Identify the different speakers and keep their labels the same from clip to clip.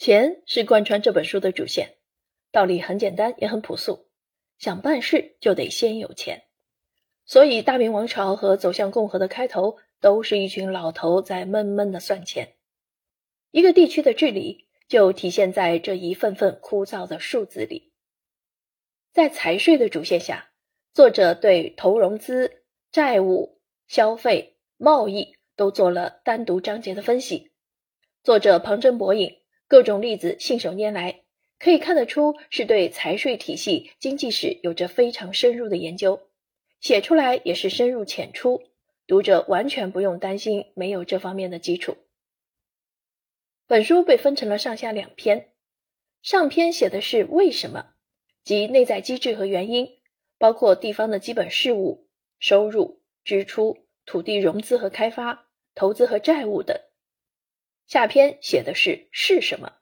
Speaker 1: 钱是贯穿这本书的主线，道理很简单，也很朴素。想办事就得先有钱，所以大明王朝和走向共和的开头都是一群老头在闷闷的算钱。一个地区的治理就体现在这一份份枯燥的数字里。在财税的主线下，作者对投融资、债务、消费、贸易都做了单独章节的分析。作者旁征博引，各种例子信手拈来。可以看得出，是对财税体系、经济史有着非常深入的研究，写出来也是深入浅出，读者完全不用担心没有这方面的基础。本书被分成了上下两篇，上篇写的是为什么，即内在机制和原因，包括地方的基本事务、收入、支出、土地融资和开发、投资和债务等；下篇写的是是什么。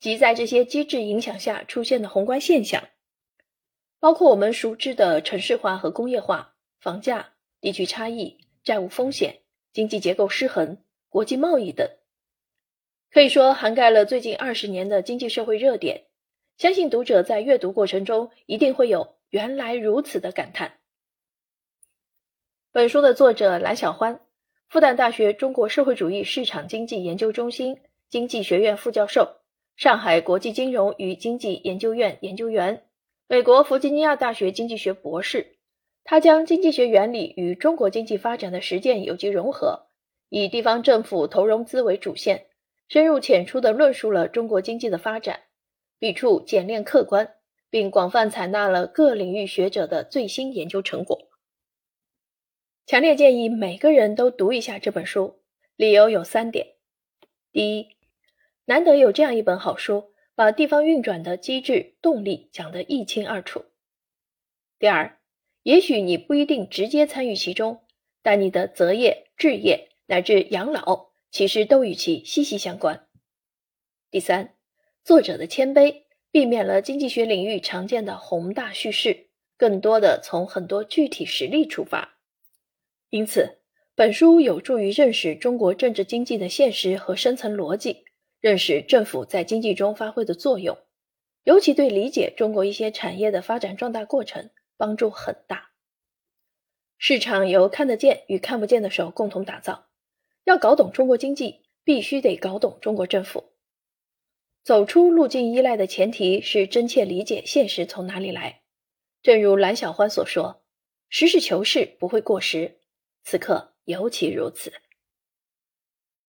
Speaker 1: 即在这些机制影响下出现的宏观现象，包括我们熟知的城市化和工业化、房价、地区差异、债务风险、经济结构失衡、国际贸易等，可以说涵盖了最近二十年的经济社会热点。相信读者在阅读过程中一定会有“原来如此”的感叹。本书的作者蓝小欢，复旦大学中国社会主义市场经济研究中心经济学院副教授。上海国际金融与经济研究院研究员，美国弗吉尼亚大学经济学博士。他将经济学原理与中国经济发展的实践有机融合，以地方政府投融资为主线，深入浅出地论述了中国经济的发展，笔触简练客观，并广泛采纳了各领域学者的最新研究成果。强烈建议每个人都读一下这本书，理由有三点：第一，难得有这样一本好书，把地方运转的机制、动力讲得一清二楚。第二，也许你不一定直接参与其中，但你的择业、置业乃至养老，其实都与其息息相关。第三，作者的谦卑，避免了经济学领域常见的宏大叙事，更多的从很多具体实例出发。因此，本书有助于认识中国政治经济的现实和深层逻辑。认识政府在经济中发挥的作用，尤其对理解中国一些产业的发展壮大过程帮助很大。市场由看得见与看不见的手共同打造，要搞懂中国经济，必须得搞懂中国政府。走出路径依赖的前提是真切理解现实从哪里来。正如蓝小欢所说：“实事求是不会过时，此刻尤其如此。”